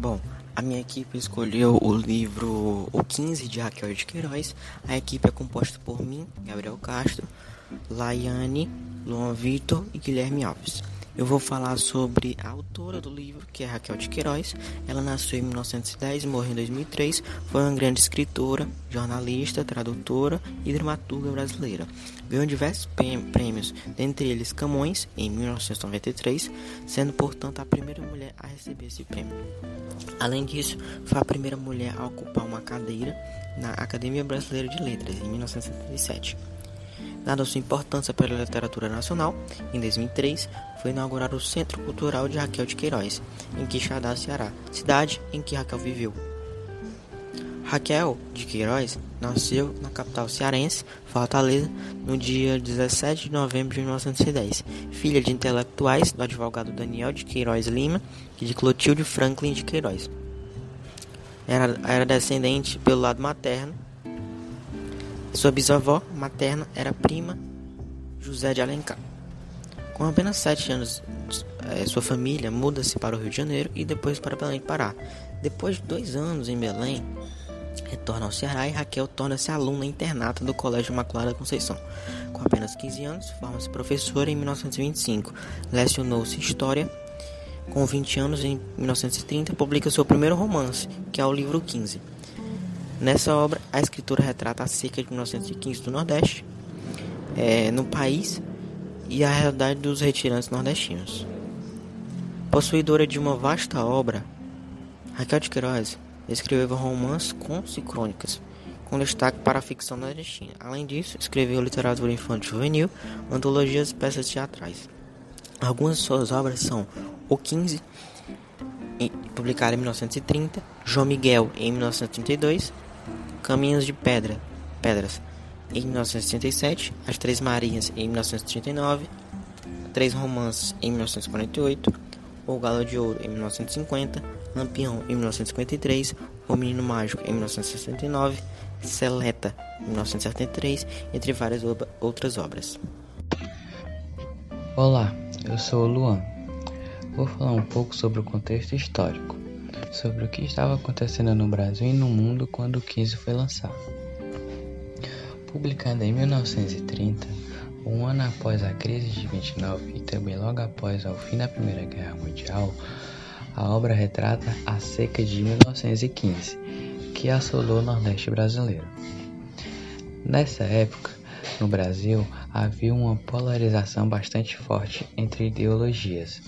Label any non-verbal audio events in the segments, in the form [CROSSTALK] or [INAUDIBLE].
Bom, a minha equipe escolheu o livro O 15 de Raquel de Queiroz. A equipe é composta por mim, Gabriel Castro, Laiane, Luan Vitor e Guilherme Alves. Eu vou falar sobre a autora do livro, que é Raquel de Queiroz. Ela nasceu em 1910 e morreu em 2003. Foi uma grande escritora, jornalista, tradutora e dramaturga brasileira. Ganhou diversos prêmios, dentre eles Camões, em 1993, sendo, portanto, a primeira mulher a receber esse prêmio. Além disso, foi a primeira mulher a ocupar uma cadeira na Academia Brasileira de Letras, em 1977. Dada sua importância para a literatura nacional, em 2003 foi inaugurado o Centro Cultural de Raquel de Queiroz, em Quixadá, Ceará, cidade em que Raquel viveu. Raquel de Queiroz nasceu na capital cearense, Fortaleza, no dia 17 de novembro de 1910, filha de intelectuais do advogado Daniel de Queiroz Lima e de Clotilde Franklin de Queiroz. Era, era descendente pelo lado materno sua bisavó materna era prima José de Alencar. Com apenas sete anos, eh, sua família muda-se para o Rio de Janeiro e depois para Belém Pará. Depois de dois anos em Belém, retorna ao Ceará e Raquel torna-se aluna internata do Colégio Imaculada Conceição. Com apenas 15 anos, forma-se professora em 1925. Lecionou-se História. Com 20 anos, em 1930, publica seu primeiro romance, que é o livro 15. Nessa obra, a escritora retrata a seca de 1915 do Nordeste, é, no país e a realidade dos retirantes nordestinos. Possuidora de uma vasta obra, Raquel de Queiroz escreveu romances, contos e crônicas, com destaque para a ficção nordestina. Além disso, escreveu literatura infantil juvenil, antologias e peças teatrais. Algumas de suas obras são O 15, publicado em 1930, João Miguel, em 1932, Caminhos de Pedra, Pedras, em 1967, As Três Marinhas, em 1939, Três Romances, em 1948, O Galo de Ouro, em 1950, Lampião, em 1953, O Menino Mágico, em 1969, Seleta, em 1973, entre várias outras obras. Olá, eu sou o Luan. Vou falar um pouco sobre o contexto histórico sobre o que estava acontecendo no Brasil e no mundo quando o 15 foi lançado. Publicada em 1930, um ano após a crise de 29 e também logo após o fim da Primeira Guerra Mundial, a obra retrata a seca de 1915, que assolou o Nordeste brasileiro. Nessa época, no Brasil, havia uma polarização bastante forte entre ideologias,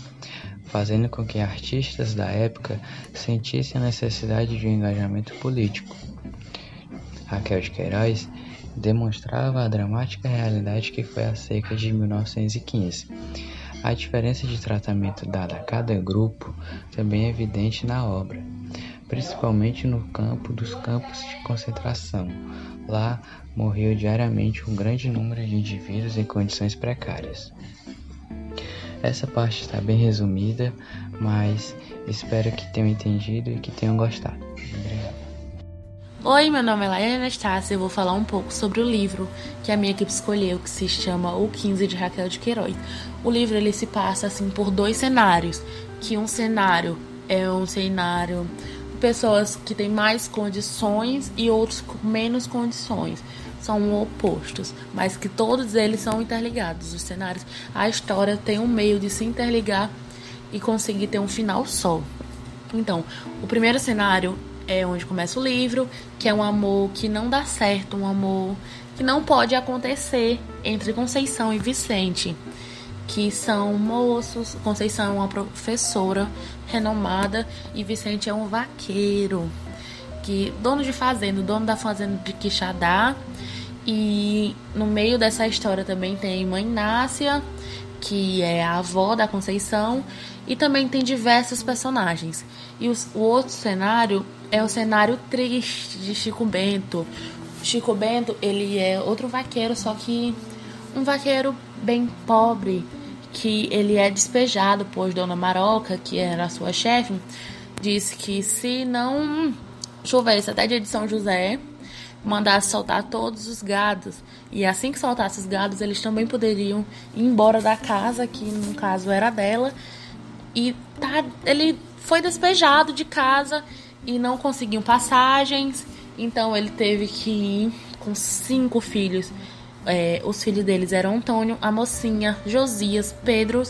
fazendo com que artistas da época sentissem a necessidade de um engajamento político. Raquel de Queiroz demonstrava a dramática realidade que foi a seca de 1915. A diferença de tratamento dada a cada grupo também é evidente na obra, principalmente no campo dos campos de concentração. Lá morreu diariamente um grande número de indivíduos em condições precárias. Essa parte está bem resumida, mas espero que tenham entendido e que tenham gostado. Oi, meu nome é Laia Anastácia e eu vou falar um pouco sobre o livro que a minha equipe escolheu, que se chama O 15 de Raquel de Queiroz. O livro ele se passa assim por dois cenários, que um cenário é um cenário de pessoas que têm mais condições e outros com menos condições são opostos, mas que todos eles são interligados. Os cenários, a história tem um meio de se interligar e conseguir ter um final só. Então, o primeiro cenário é onde começa o livro, que é um amor que não dá certo, um amor que não pode acontecer entre Conceição e Vicente, que são moços. Conceição é uma professora renomada e Vicente é um vaqueiro que dono de fazenda, dono da fazenda de Quixadá. E no meio dessa história também tem Mãe Nácia, que é a avó da Conceição, e também tem diversos personagens. E os, o outro cenário é o cenário triste de Chico Bento. Chico Bento, ele é outro vaqueiro, só que um vaqueiro bem pobre, que ele é despejado, pois Dona Maroca, que era a sua chefe, disse que se não chovesse até dia de São José, mandasse soltar todos os gados. E assim que soltasse os gados, eles também poderiam ir embora da casa, que no caso era dela, e tá, ele foi despejado de casa e não conseguiu passagens, então ele teve que ir com cinco filhos. É, os filhos deles eram Antônio, a mocinha, Josias, Pedro,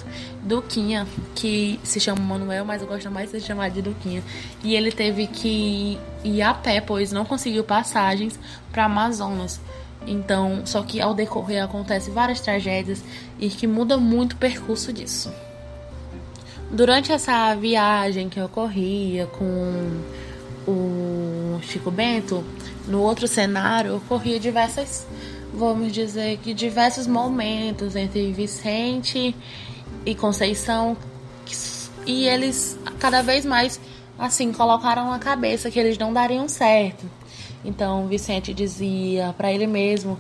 Duquinha, que se chama Manuel, mas eu gosto mais de ser chamado de Duquinha. E ele teve que ir a pé, pois não conseguiu passagens para Amazonas. Então, só que ao decorrer acontece várias tragédias e que muda muito o percurso disso. Durante essa viagem que ocorria com o Chico Bento, no outro cenário ocorria diversas, vamos dizer que diversos momentos entre Vicente e Conceição e eles cada vez mais assim colocaram na cabeça que eles não dariam certo então Vicente dizia para ele mesmo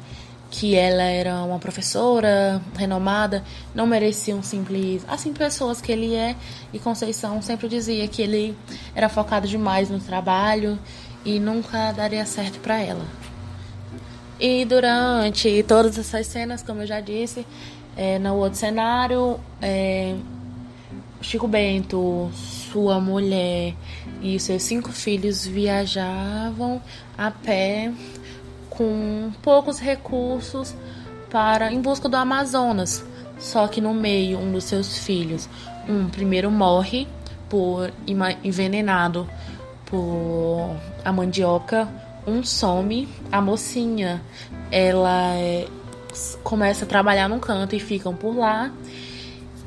que ela era uma professora renomada, não merecia um simples, assim pessoas que ele é, e Conceição sempre dizia que ele era focado demais no trabalho e nunca daria certo para ela. E durante todas essas cenas, como eu já disse, é, no outro cenário, é, Chico Bento, sua mulher e seus cinco filhos viajavam a pé com poucos recursos para em busca do Amazonas. Só que no meio um dos seus filhos, um primeiro morre por envenenado por a mandioca, um some, a mocinha, ela é, começa a trabalhar num canto e ficam por lá.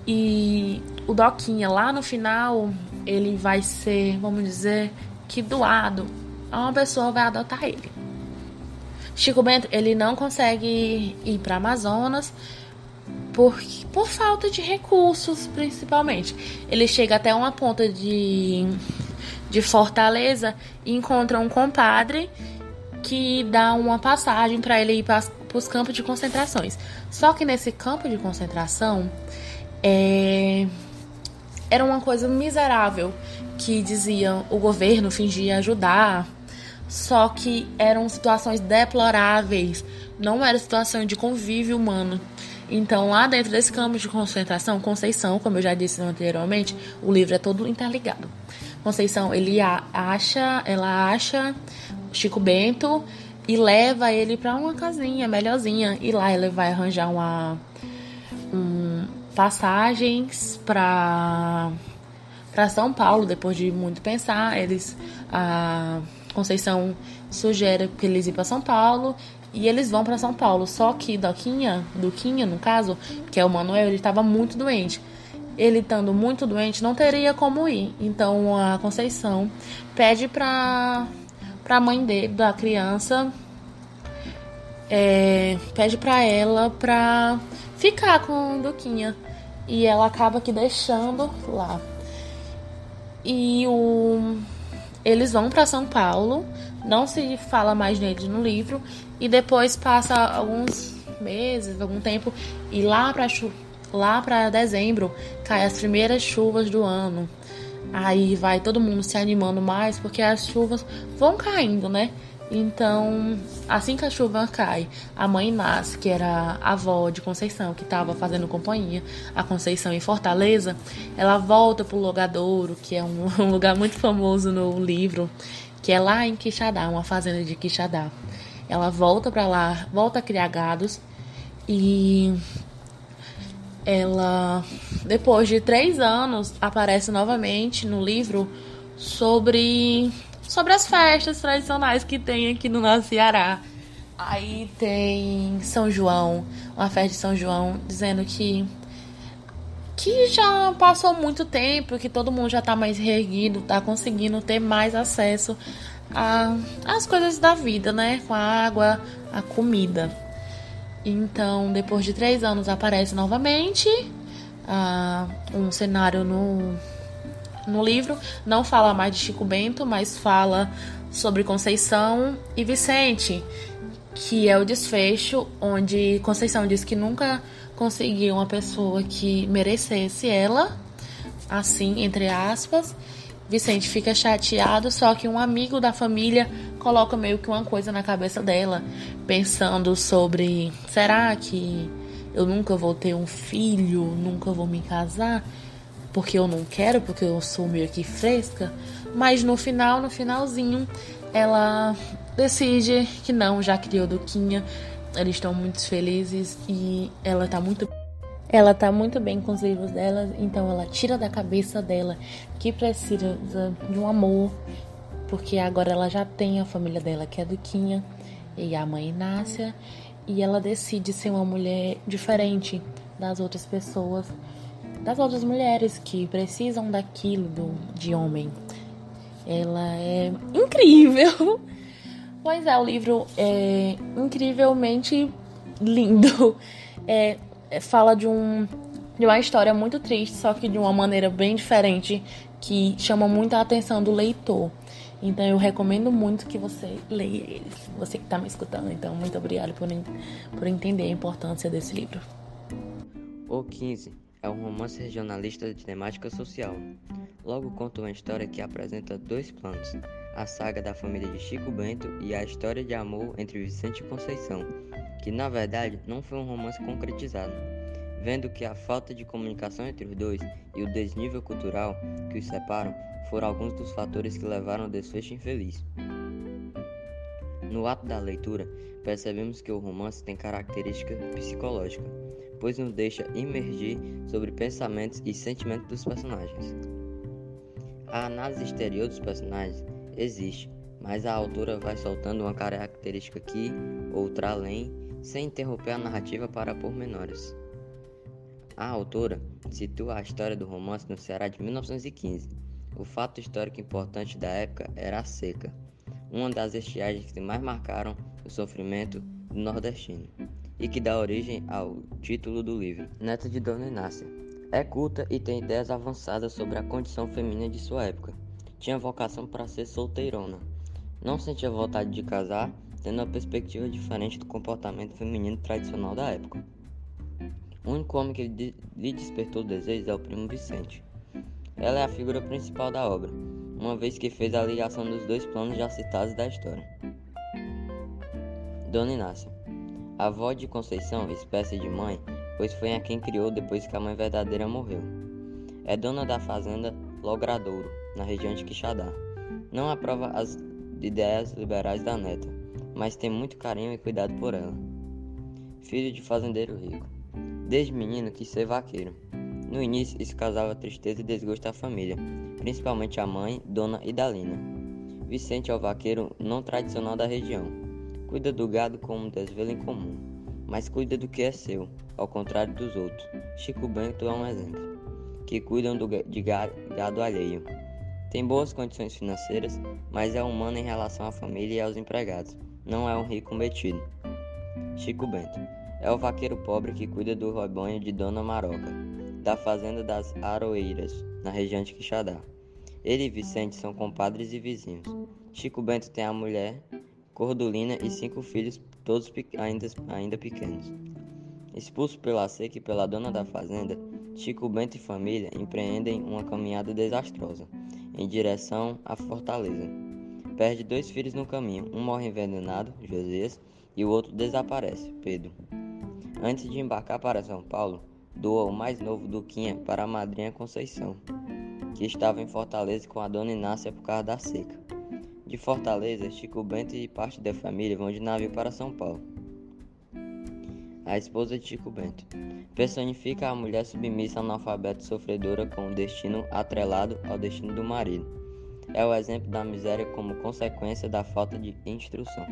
E o Doquinha, lá no final, ele vai ser, vamos dizer, que doado. Uma pessoa vai adotar ele. Chico Bento, ele não consegue ir para Amazonas por, por falta de recursos, principalmente. Ele chega até uma ponta de, de Fortaleza encontra um compadre que dá uma passagem para ele ir para os campos de concentrações. Só que nesse campo de concentração, é, era uma coisa miserável que diziam o governo fingia ajudar, só que eram situações deploráveis, não era situação de convívio humano. Então, lá dentro desse campo de concentração, Conceição, como eu já disse anteriormente, o livro é todo interligado. Conceição, ele acha, ela acha Chico Bento e leva ele para uma casinha melhorzinha. E lá ele vai arranjar uma um, passagens para para São Paulo depois de muito pensar. Eles a Conceição sugere que eles ir para São Paulo e eles vão para São Paulo. Só que Doquinha Duquinha no caso que é o Manuel ele estava muito doente ele estando muito doente não teria como ir então a Conceição pede para a mãe dele da criança é, pede para ela para ficar com Duquinha e ela acaba aqui deixando lá. E o eles vão para São Paulo, não se fala mais neles no livro e depois passa alguns meses, algum tempo e lá para lá para dezembro cai as primeiras chuvas do ano. Aí vai todo mundo se animando mais porque as chuvas vão caindo, né? Então, assim que a chuva cai, a mãe nasce, que era a avó de Conceição, que estava fazendo companhia, a Conceição em Fortaleza, ela volta para o Logadouro, que é um, [LAUGHS] um, lugar muito famoso no livro, que é lá em Quixadá, uma fazenda de Quixadá. Ela volta para lá, volta a criar gados e ela, depois de três anos, aparece novamente no livro sobre sobre as festas tradicionais que tem aqui no nosso Ceará. Aí tem São João, uma festa de São João, dizendo que que já passou muito tempo, que todo mundo já tá mais reerguido, tá conseguindo ter mais acesso às coisas da vida, né? Com a água, a comida. Então, depois de três anos, aparece novamente uh, um cenário no no livro não fala mais de Chico Bento, mas fala sobre Conceição e Vicente, que é o desfecho onde Conceição diz que nunca conseguiu uma pessoa que merecesse ela, assim, entre aspas. Vicente fica chateado, só que um amigo da família coloca meio que uma coisa na cabeça dela, pensando sobre: será que eu nunca vou ter um filho, nunca vou me casar? porque eu não quero, porque eu sou meio que fresca, mas no final, no finalzinho, ela decide que não, já criou Duquinha, eles estão muito felizes e ela tá muito ela tá muito bem com os livros dela, então ela tira da cabeça dela que precisa de um amor, porque agora ela já tem a família dela, que é a Duquinha, e a mãe Inácia, e ela decide ser uma mulher diferente das outras pessoas, das outras mulheres que precisam daquilo do, de homem. Ela é incrível. [LAUGHS] Pois é, o livro é incrivelmente lindo. É, fala de, um, de uma história muito triste, só que de uma maneira bem diferente, que chama muito a atenção do leitor. Então eu recomendo muito que você leia ele, você que está me escutando. Então, muito obrigada por, por entender a importância desse livro. O 15 é um romance regionalista de temática social. Logo conta uma história que apresenta dois planos: a saga da família de Chico Bento e a história de amor entre Vicente e Conceição, que na verdade não foi um romance concretizado. Vendo que a falta de comunicação entre os dois e o desnível cultural que os separam foram alguns dos fatores que levaram ao desfecho infeliz. No ato da leitura, percebemos que o romance tem característica psicológica, pois nos deixa imergir sobre pensamentos e sentimentos dos personagens. A análise exterior dos personagens existe, mas a autora vai soltando uma característica aqui, outra além, sem interromper a narrativa para pormenores. A autora situa a história do romance no Ceará de 1915. O fato histórico importante da época era a seca, uma das estiagens que mais marcaram o sofrimento do nordestino, e que dá origem ao título do livro, Neta de Dona Inácia. É culta e tem ideias avançadas sobre a condição feminina de sua época tinha vocação para ser solteirona. Não sentia vontade de casar, tendo uma perspectiva diferente do comportamento feminino tradicional da época. O único homem que lhe despertou desejos é o primo Vicente. Ela é a figura principal da obra, uma vez que fez a ligação dos dois planos já citados da história. Dona Inácia, avó de Conceição, espécie de mãe, pois foi a quem criou depois que a mãe verdadeira morreu. É dona da fazenda Logradouro, na região de Quixadá. Não aprova as ideias liberais da neta, mas tem muito carinho e cuidado por ela. Filho de fazendeiro rico. Desde menino quis ser vaqueiro. No início, isso causava tristeza e desgosto à família, principalmente à mãe, Dona Idalina. Vicente é o vaqueiro não tradicional da região. Cuida do gado como um desvelo incomum, mas cuida do que é seu, ao contrário dos outros. Chico Bento é um exemplo, que cuidam do, de gado alheio. Tem boas condições financeiras, mas é humano em relação à família e aos empregados. Não é um rico metido. Chico Bento é o vaqueiro pobre que cuida do rebanho de Dona Maroca, da fazenda das Aroeiras, na região de Quixadá. Ele e Vicente são compadres e vizinhos. Chico Bento tem a mulher, Cordulina e cinco filhos, todos ainda, ainda pequenos. Expulso pela seca e pela dona da fazenda, Chico Bento e família empreendem uma caminhada desastrosa em direção à fortaleza. Perde dois filhos no caminho, um morre envenenado, Josias, e o outro desaparece, Pedro. Antes de embarcar para São Paulo, doa o mais novo Duquinha para a madrinha Conceição, que estava em Fortaleza com a dona Inácia por causa da seca. De Fortaleza, Chico Bento e parte da família vão de navio para São Paulo. A esposa de Chico Bento personifica a mulher submissa analfabeta sofredora com o destino atrelado ao destino do marido. É o exemplo da miséria como consequência da falta de instrução.